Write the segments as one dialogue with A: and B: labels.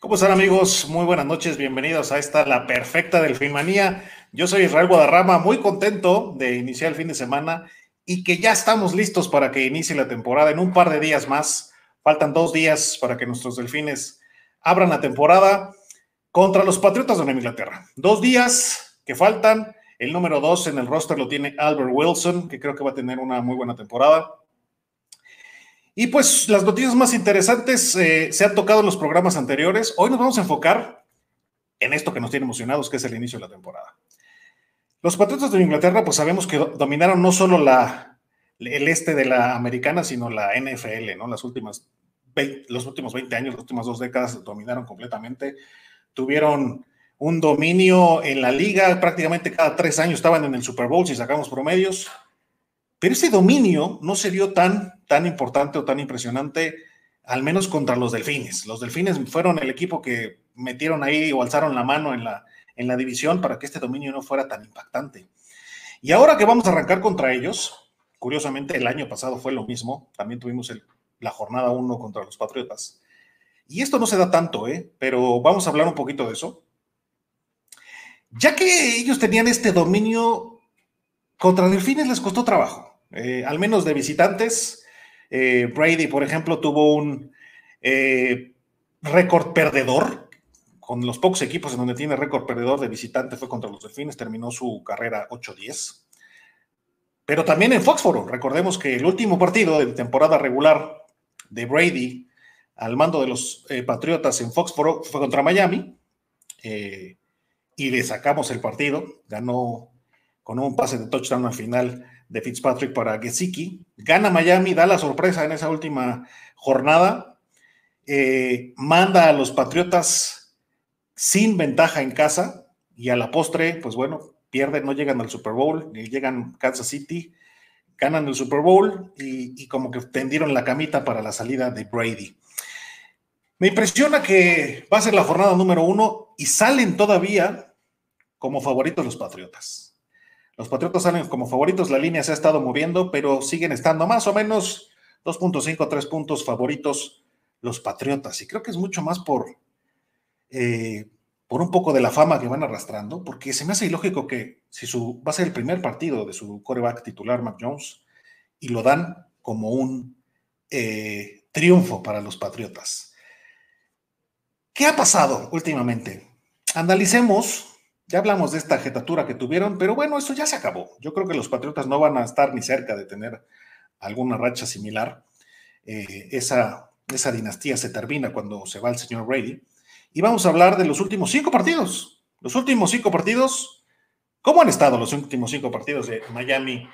A: ¿Cómo están amigos? Muy buenas noches, bienvenidos a esta La Perfecta Delfinmanía. Yo soy Israel Guadarrama, muy contento de iniciar el fin de semana y que ya estamos listos para que inicie la temporada en un par de días más. Faltan dos días para que nuestros delfines abran la temporada contra los Patriotas de Nueva Inglaterra. Dos días que faltan. El número dos en el roster lo tiene Albert Wilson, que creo que va a tener una muy buena temporada. Y pues las noticias más interesantes eh, se han tocado en los programas anteriores. Hoy nos vamos a enfocar en esto que nos tiene emocionados, que es el inicio de la temporada. Los Patriotas de Inglaterra, pues sabemos que dominaron no solo la, el este de la americana, sino la NFL, ¿no? Las últimas los últimos 20 años, las últimas dos décadas dominaron completamente. Tuvieron un dominio en la liga, prácticamente cada tres años estaban en el Super Bowl si sacamos promedios. Pero ese dominio no se vio tan, tan importante o tan impresionante, al menos contra los delfines. Los delfines fueron el equipo que metieron ahí o alzaron la mano en la, en la división para que este dominio no fuera tan impactante. Y ahora que vamos a arrancar contra ellos, curiosamente el año pasado fue lo mismo, también tuvimos la jornada 1 contra los Patriotas. Y esto no se da tanto, ¿eh? pero vamos a hablar un poquito de eso. Ya que ellos tenían este dominio contra Delfines les costó trabajo. Eh, al menos de visitantes. Eh, Brady, por ejemplo, tuvo un eh, récord perdedor. Con los pocos equipos en donde tiene récord perdedor de visitante fue contra los Delfines, terminó su carrera 8-10. Pero también en Foxboro, recordemos que el último partido de temporada regular de Brady al mando de los Patriotas en Foxboro fue contra Miami y le sacamos el partido, ganó con un pase de touchdown al final de Fitzpatrick para Gesicki. Gana Miami, da la sorpresa en esa última jornada. Eh, manda a los Patriotas sin ventaja en casa y a la postre, pues bueno, pierden, no llegan al Super Bowl, llegan Kansas City, ganan el Super Bowl y, y como que tendieron la camita para la salida de Brady. Me impresiona que va a ser la jornada número uno y salen todavía como favoritos los Patriotas. Los Patriotas salen como favoritos, la línea se ha estado moviendo, pero siguen estando más o menos 2.5, 3 puntos favoritos los Patriotas. Y creo que es mucho más por, eh, por un poco de la fama que van arrastrando, porque se me hace ilógico que si su, va a ser el primer partido de su coreback titular, Mac Jones, y lo dan como un eh, triunfo para los Patriotas. ¿Qué ha pasado últimamente? Analicemos ya hablamos de esta jetatura que tuvieron, pero bueno, eso ya se acabó. Yo creo que los Patriotas no van a estar ni cerca de tener alguna racha similar. Eh, esa, esa dinastía se termina cuando se va el señor Brady. Y vamos a hablar de los últimos cinco partidos. Los últimos cinco partidos, ¿cómo han estado los últimos cinco partidos de Miami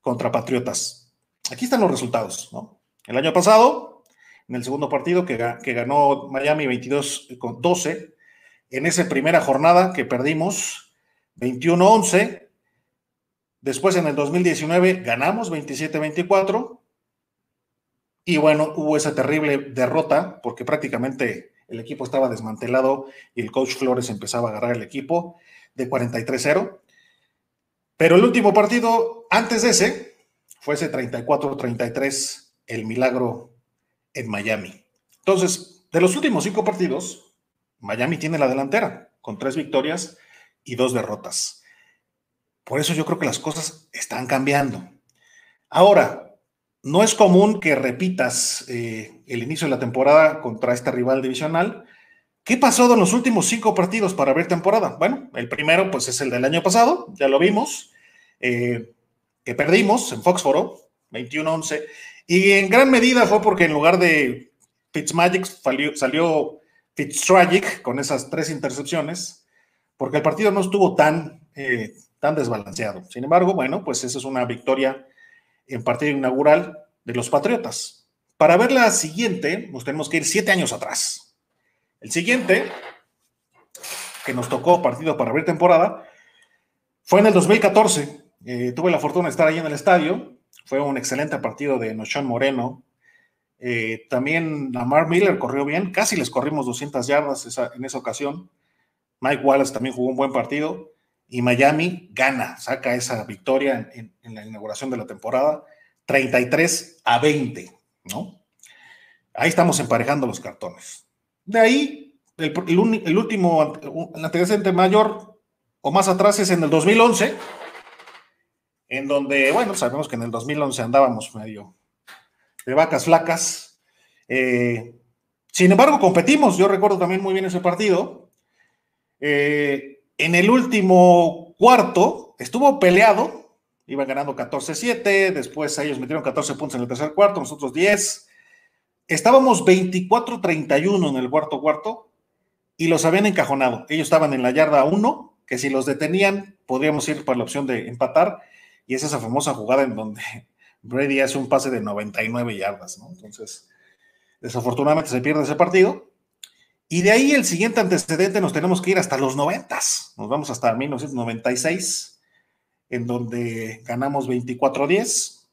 A: contra Patriotas? Aquí están los resultados, ¿no? El año pasado, en el segundo partido que, que ganó Miami 22 con 12, en esa primera jornada que perdimos 21-11. Después en el 2019 ganamos 27-24. Y bueno, hubo esa terrible derrota porque prácticamente el equipo estaba desmantelado y el coach Flores empezaba a agarrar el equipo de 43-0. Pero el último partido antes de ese fue ese 34-33, el milagro en Miami. Entonces, de los últimos cinco partidos, Miami tiene la delantera con tres victorias y dos derrotas. Por eso yo creo que las cosas están cambiando. Ahora, no es común que repitas eh, el inicio de la temporada contra este rival divisional. ¿Qué pasó en los últimos cinco partidos para abrir temporada? Bueno, el primero pues es el del año pasado, ya lo vimos, eh, que perdimos en Foxboro, 21-11, y en gran medida fue porque en lugar de Fitzmagic salió, salió Fitztragic con esas tres intercepciones, porque el partido no estuvo tan, eh, tan desbalanceado. Sin embargo, bueno, pues esa es una victoria en partido inaugural de los Patriotas. Para ver la siguiente, nos tenemos que ir siete años atrás. El siguiente, que nos tocó partido para abrir temporada, fue en el 2014. Eh, tuve la fortuna de estar ahí en el estadio. Fue un excelente partido de Nochón Moreno eh, también Lamar Miller corrió bien, casi les corrimos 200 yardas en esa ocasión. Mike Wallace también jugó un buen partido y Miami gana, saca esa victoria en, la inauguración de la temporada, 33 a 20, ¿no? Ahí estamos emparejando los cartones. De ahí, el, último, el antecedente mayor o más atrás es en el 2011, en donde, bueno, sabemos que en el 2011 andábamos medio de vacas flacas. Eh, sin embargo, competimos. Yo recuerdo también muy bien ese partido. Eh, en el último cuarto estuvo peleado. Iban ganando 14-7. Después ellos metieron 14 puntos en el tercer cuarto, nosotros 10. Estábamos 24-31 en el cuarto cuarto y los habían encajonado. Ellos estaban en la yarda 1, que si los detenían, podríamos ir para la opción de empatar. Y es esa famosa jugada en donde Brady hace un pase de 99 yardas, ¿no? Entonces, desafortunadamente se pierde ese partido. Y de ahí el siguiente antecedente nos tenemos que ir hasta los 90. Nos vamos hasta 1996, en donde ganamos 24-10.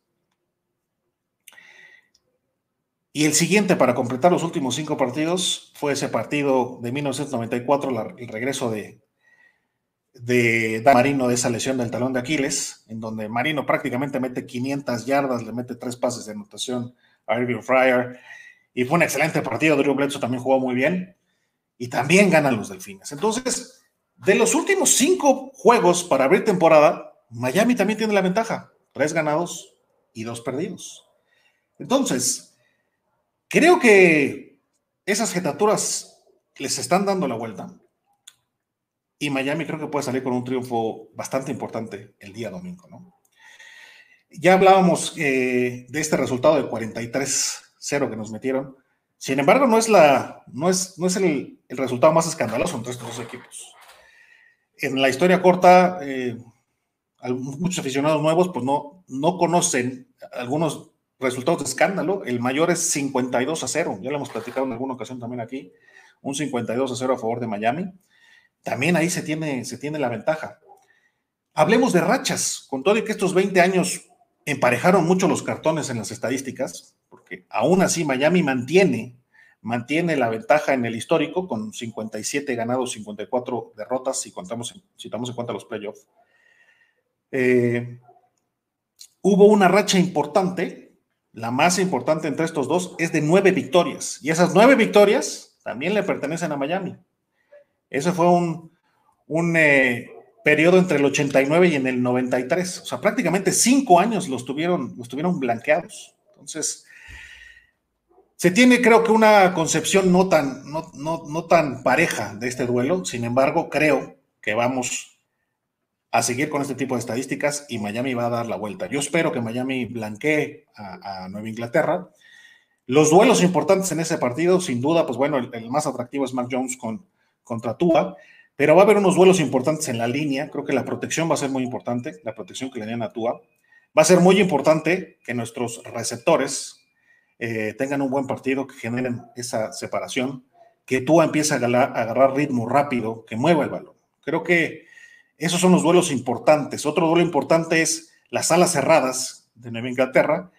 A: Y el siguiente para completar los últimos cinco partidos fue ese partido de 1994, el regreso de, de Marino de esa lesión del talón de Aquiles, en donde Marino prácticamente mete 500 yardas, le mete tres pases de anotación a Irving Fryer, y fue un excelente partido. Drew Bledsoe también jugó muy bien, y también ganan los Delfines. Entonces, de los últimos cinco juegos para abrir temporada, Miami también tiene la ventaja: tres ganados y dos perdidos. Entonces, creo que esas jetaturas les están dando la vuelta y Miami creo que puede salir con un triunfo bastante importante el día domingo, ¿no? Ya hablábamos eh, de este resultado de 43-0 que nos metieron. Sin embargo, no es, la, no es, no es el, resultado más escandaloso entre estos dos equipos. En la historia corta, eh, muchos aficionados nuevos pues no, no conocen algunos resultados de escándalo. El mayor es 52 a 0. Ya lo hemos platicado en alguna ocasión también aquí. Un 52 a 0 a favor de Miami también ahí se tiene, se tiene la ventaja. Hablemos de rachas, con todo y que estos 20 años emparejaron mucho los cartones en las estadísticas, porque aún así Miami mantiene, mantiene la ventaja en el histórico con 57 ganados, 54 derrotas, si, contamos, si tomamos en cuenta los playoffs. Eh, hubo una racha importante, la más importante entre estos dos, es de nueve victorias, y esas nueve victorias también le pertenecen a Miami. Ese fue un, eh, periodo entre el 89 y en el 93. O sea, prácticamente cinco años los tuvieron, los tuvieron blanqueados. Entonces, se tiene creo que una concepción no tan, no, tan pareja de este duelo. Sin embargo, creo que vamos a seguir con este tipo de estadísticas y Miami va a dar la vuelta. Yo espero que Miami blanquee a, Nueva Inglaterra. Los duelos importantes en ese partido, sin duda, pues bueno, el más atractivo es Mark Jones con, contra Tua, pero va a haber unos duelos importantes en la línea. Creo que la protección va a ser muy importante, la protección que le den a Tua. Va a ser muy importante que nuestros receptores eh, tengan un buen partido, que generen esa separación, que Tua empiece a agarrar, ritmo rápido, que mueva el balón. Creo que esos son los duelos importantes. Otro duelo importante es las alas cerradas de Nueva Inglaterra.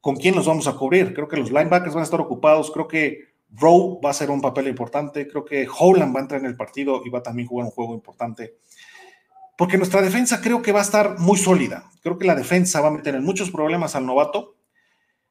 A: ¿Con quién nos vamos a cubrir? Creo que los linebackers van a estar ocupados. Creo que Rowe va a ser un papel importante. Creo que Holland va a entrar en el partido y va a también jugar un juego importante. Porque nuestra defensa creo que va a estar muy sólida. Creo que la defensa va a meter en muchos problemas al novato.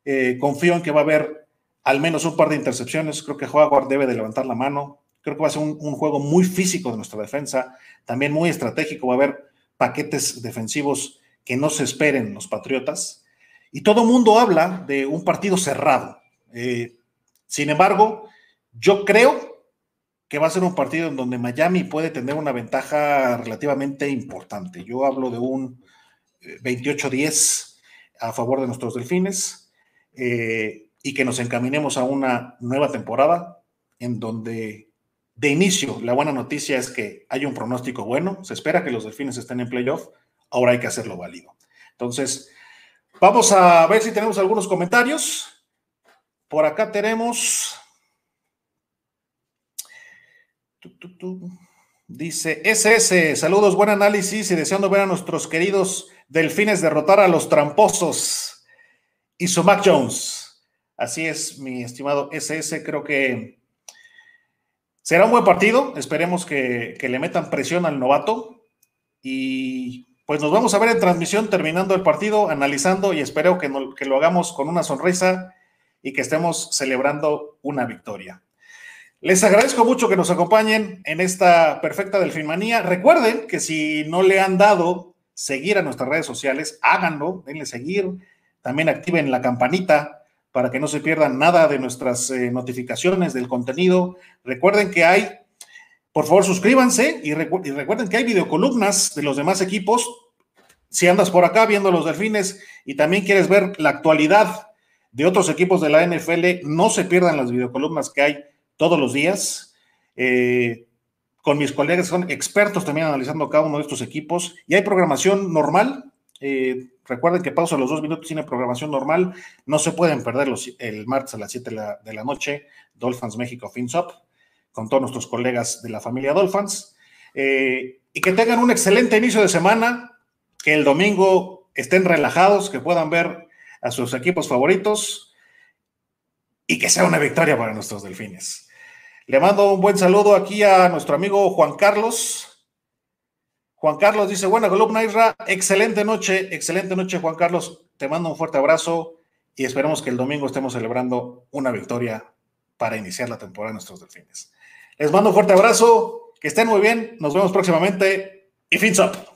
A: Eh, confío en que va a haber al menos un par de intercepciones. Creo que Howard debe de levantar la mano. Creo que va a ser un, un juego muy físico de nuestra defensa. También muy estratégico. Va a haber paquetes defensivos que no se esperen los Patriotas. Y todo mundo habla de un partido cerrado. Eh, sin embargo, yo creo que va a ser un partido en donde Miami puede tener una ventaja relativamente importante. Yo hablo de un 28-10 eh, a favor de nuestros delfines eh, y que nos encaminemos a una nueva temporada en donde de inicio la buena noticia es que hay un pronóstico bueno, se espera que los delfines estén en playoff, ahora hay que hacerlo válido. Entonces, vamos a ver si tenemos algunos comentarios. Por acá tenemos. Dice SS, saludos, buen análisis y deseando ver a nuestros queridos delfines derrotar a los tramposos y su Mac Jones. Así es, mi estimado SS, creo que será un buen partido. Esperemos que, le metan presión al novato y pues nos vamos a ver en transmisión terminando el partido, analizando y espero que, que lo hagamos con una sonrisa y que estemos celebrando una victoria. Les agradezco mucho que nos acompañen en esta perfecta delfinmanía. Recuerden que si no le han dado seguir a nuestras redes sociales, háganlo, denle seguir. También activen la campanita para que no se pierdan nada de nuestras eh, notificaciones del contenido. Recuerden que hay, por favor, suscríbanse y, y recuerden que hay videocolumnas de los demás equipos. Si andas por acá viendo los delfines y también quieres ver la actualidad de otros equipos de la NFL, no se pierdan las videocolumnas que hay todos los días. Eh, con mis colegas, son expertos también analizando cada uno de estos equipos. Y hay programación normal. Eh, recuerden que pausa los dos minutos tiene programación normal. No se pueden perder el martes a las 7 de la, noche, Dolphins México FinSop, con todos nuestros colegas de la familia Dolphins. Eh, y que tengan un excelente inicio de semana, que el domingo estén relajados, que puedan ver a sus equipos favoritos y que sea una victoria para nuestros delfines. Le mando un buen saludo aquí a nuestro amigo Juan Carlos. Juan Carlos dice, buena columna Isra, excelente noche, excelente noche Juan Carlos, te mando un fuerte abrazo y esperemos que el domingo estemos celebrando una victoria para iniciar la temporada de nuestros delfines. Les mando un fuerte abrazo, que estén muy bien, nos vemos próximamente y fins up.